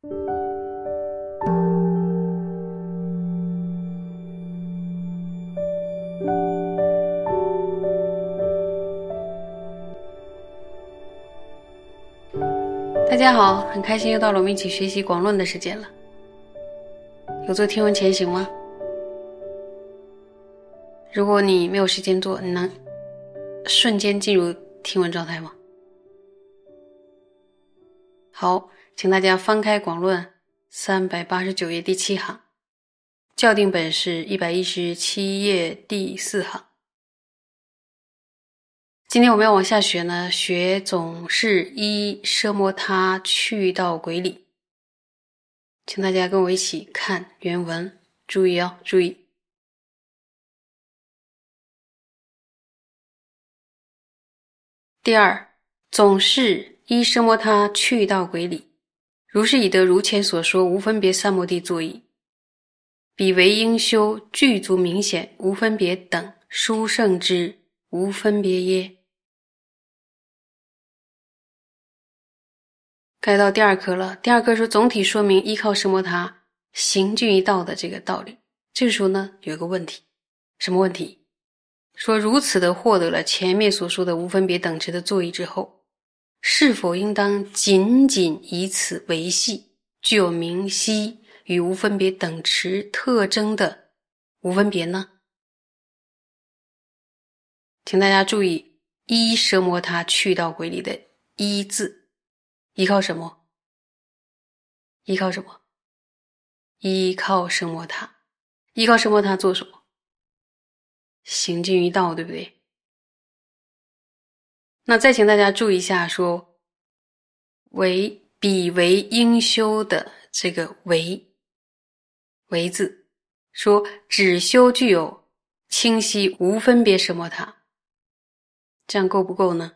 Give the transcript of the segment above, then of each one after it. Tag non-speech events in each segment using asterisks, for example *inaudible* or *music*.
大家好，很开心又到了我们一起学习广论的时间了。有做听闻前行吗？如果你没有时间做，你能瞬间进入听闻状态吗？好，请大家翻开广论三百八十九页第七行，校订本是一百一十七页第四行。今天我们要往下学呢，学总是一奢摩他去到鬼里，请大家跟我一起看原文，注意哦，注意。第二，总是一奢摩他去到鬼里，如是已得如前所说无分别三摩地作意，彼为应修具足明显无分别等殊胜之无分别耶？该到第二课了。第二课说总体说明依靠什摩他行具一道的这个道理。这个时候呢，有一个问题，什么问题？说如此的获得了前面所说的无分别等持的作意之后，是否应当仅仅以此为系，具有明晰与无分别等持特征的无分别呢？请大家注意，依奢摩他去到鬼里的“依”字。依靠什么？依靠什么？依靠什么？他依靠什么？他做什么？行进于道，对不对？那再请大家注意一下，说为彼为应修的这个为为字，说只修具有清晰无分别什么？他这样够不够呢？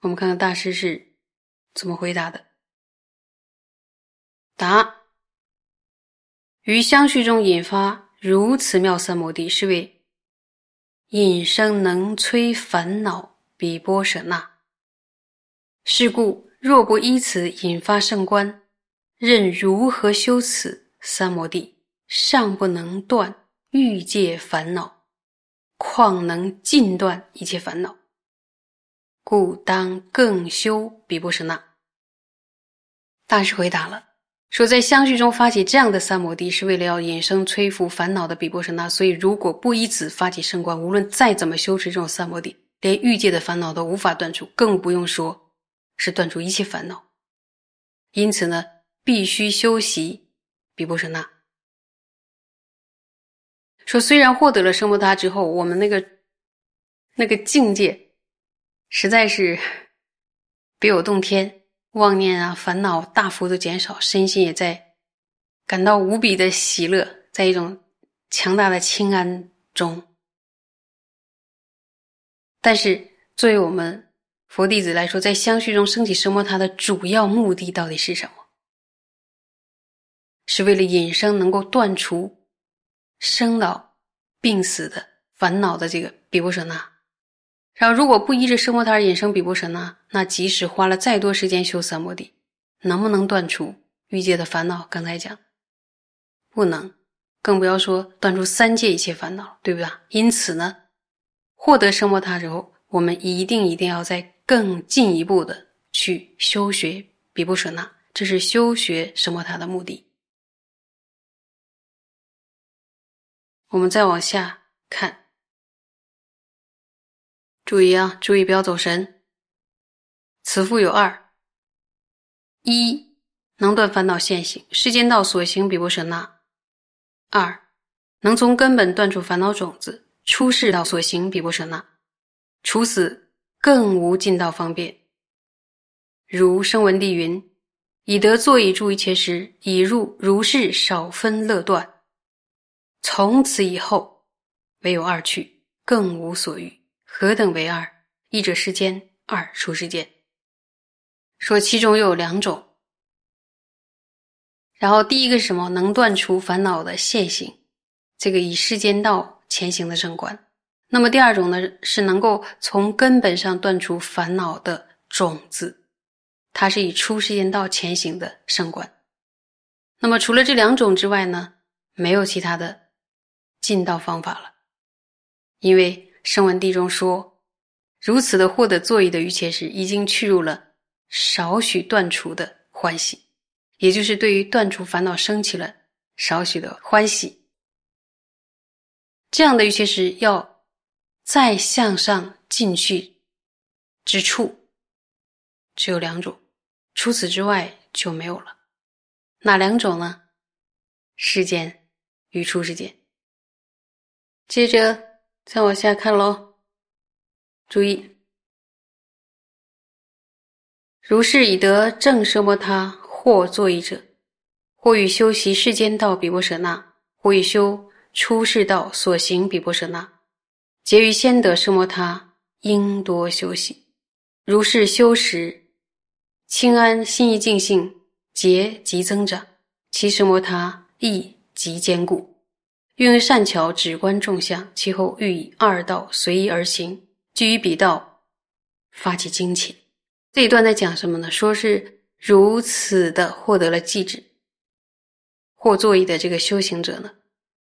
我们看看大师是。怎么回答的？答：于相续中引发如此妙三摩地，是为引生能摧烦恼比波舍那。是故若不依此引发圣观，任如何修此三摩地，尚不能断欲界烦恼，况能尽断一切烦恼？故当更修比波舍那。大师回答了，说在相续中发起这样的三摩地，是为了要引生摧伏烦恼的比波舍那。所以，如果不以此发起圣观，无论再怎么修持这种三摩地，连欲界的烦恼都无法断除，更不用说是断除一切烦恼。因此呢，必须修习比波舍那。说虽然获得了圣摩他之后，我们那个那个境界实在是 *laughs* 别有洞天。妄念啊，烦恼大幅度减少，身心也在感到无比的喜乐，在一种强大的清安中。但是，作为我们佛弟子来说，在相续中升起奢摩他的主要目的到底是什么？是为了引生能够断除生老病死的烦恼的这个比波舍那。然后，如果不依着生活而引生比波舍那，那即使花了再多时间修三摩地，能不能断除欲界的烦恼？刚才讲不能，更不要说断除三界一切烦恼，对不对？因此呢，获得生摩他之后，我们一定一定要再更进一步的去修学比波舍那，这是修学生摩他的目的。我们再往下看。注意啊，注意不要走神。此复有二：一能断烦恼现行，世间道所行比不舍那；二能从根本断除烦恼种子，出世道所行比不舍那。除此，更无尽道方便。如声闻地云：“以得作以住一切时，已入如是少分乐断。从此以后，唯有二趣，更无所欲。”何等为二？一者世间，二出世间。说其中又有两种。然后第一个是什么？能断除烦恼的现行，这个以世间道前行的正观。那么第二种呢，是能够从根本上断除烦恼的种子，它是以出世间道前行的圣观。那么除了这两种之外呢，没有其他的进道方法了。因为声闻地中说，如此的获得座椅的瑜伽师，已经去入了少许断除的欢喜，也就是对于断除烦恼升起了少许的欢喜。这样的瑜伽师要再向上进去之处，只有两种，除此之外就没有了。哪两种呢？世间与出世间。接着。再往下看喽，注意，如是以得正奢摩他，或作意者，或与修习世间道比波舍那，或与修出世道所行比波舍那，结于先得奢摩他，应多修习。如是修时，清安心意净性，结即增长，其奢摩他亦即坚固。运善巧止观众相，其后欲以二道随意而行，居于彼道，发起精勤。这一段在讲什么呢？说是如此的获得了寂止或座椅的这个修行者呢，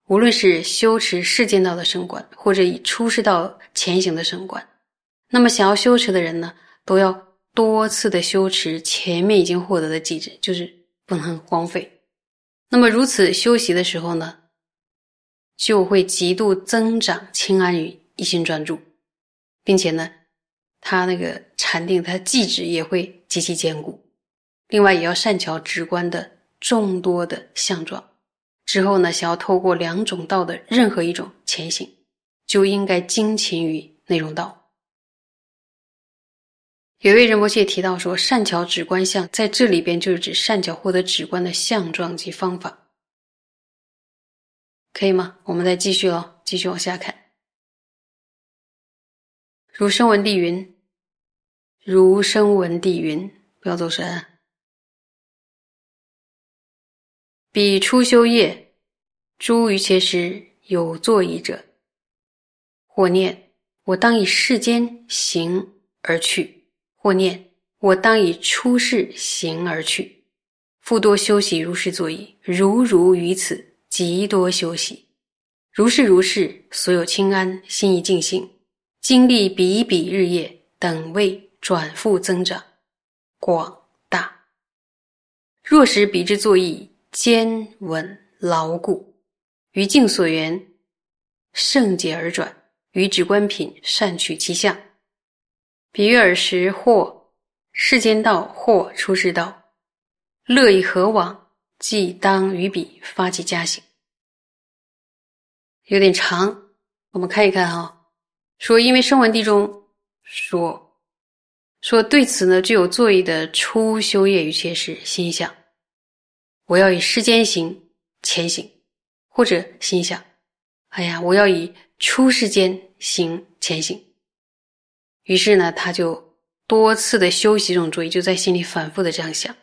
无论是修持世间道的圣观，或者以出世道前行的圣观，那么想要修持的人呢，都要多次的修持前面已经获得的寂止，就是不能荒废。那么如此修习的时候呢？就会极度增长清安与一心专注，并且呢，他那个禅定，他寂止也会极其坚固。另外，也要善巧直观的众多的相状。之后呢，想要透过两种道的任何一种前行，就应该精勤于内容道。有位仁波切提到说，善巧直观相在这里边就是指善巧获得直观的相状及方法。可以吗？我们再继续哦，继续往下看。如声闻地云，如声闻地云，不要走神。彼初修业，诸于切时有作意者，或念我当以世间行而去，或念我当以出世行而去，复多修习如是作意，如如于此。极多休息，如是如是，所有清安，心意静性，经历比比日夜，等位转复增长，广大。若使彼之作意坚稳牢固，于境所缘，圣解而转，于止观品善取其相。比喻尔时，或世间道，或出世道，乐以何往？即当于彼发起加行，有点长，我们看一看哈。说因为声闻地中说说对此呢，具有作意的初修业与切实心想，我要以世间行前行，或者心想，哎呀，我要以出世间行前行。于是呢，他就多次的修习这种作意，就在心里反复的这样想。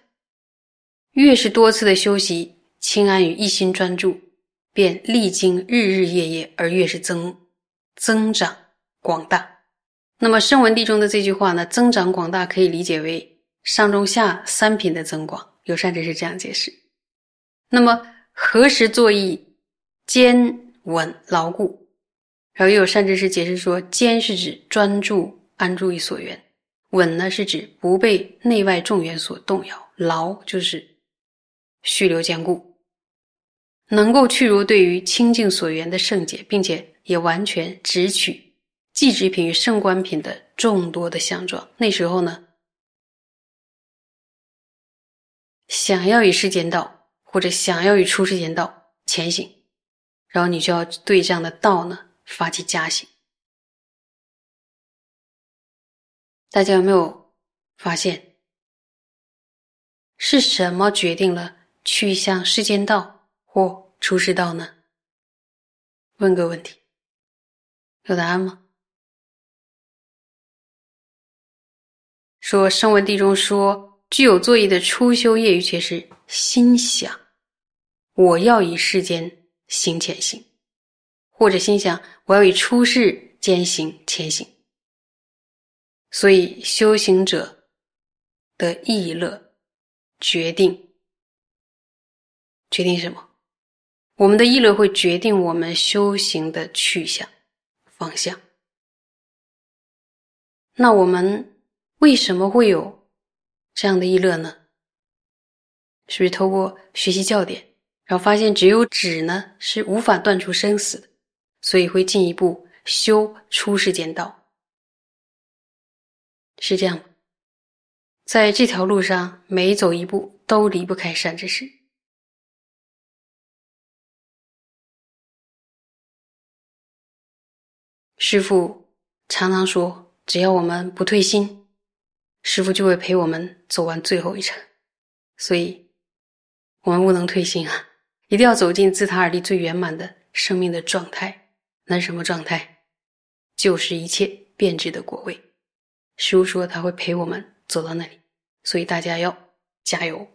越是多次的修习，清安与一心专注，便历经日日夜夜，而越是增增长广大。那么声闻地中的这句话呢？增长广大可以理解为上中下三品的增广。有善知识这样解释。那么何时作意坚稳牢固？然后又有善知识解释说：坚是指专注安住于所缘，稳呢是指不被内外众缘所动摇，牢就是。续留坚固，能够去如对于清净所缘的圣解，并且也完全直取寂止品与圣观品的众多的相状。那时候呢，想要与世间道或者想要与出世间道前行，然后你就要对这样的道呢发起加行。大家有没有发现，是什么决定了？去向世间道或出世道呢？问个问题，有答案吗？说声闻地中说具有作意的初修业余却是心想，我要以世间行前行，或者心想我要以出世间行前行。所以修行者的意乐决定决定什么？我们的意乐会决定我们修行的去向方向。那我们为什么会有这样的意乐呢？是不是透过学习教典，然后发现只有止呢是无法断除生死的，所以会进一步修出世间道？是这样吗？在这条路上，每走一步都离不开善知识。师父常常说：“只要我们不退心，师父就会陪我们走完最后一程。”所以，我们不能退心啊！一定要走进自他而立最圆满的生命的状态。那什么状态？就是一切变质的果位。师父说他会陪我们走到那里，所以大家要加油。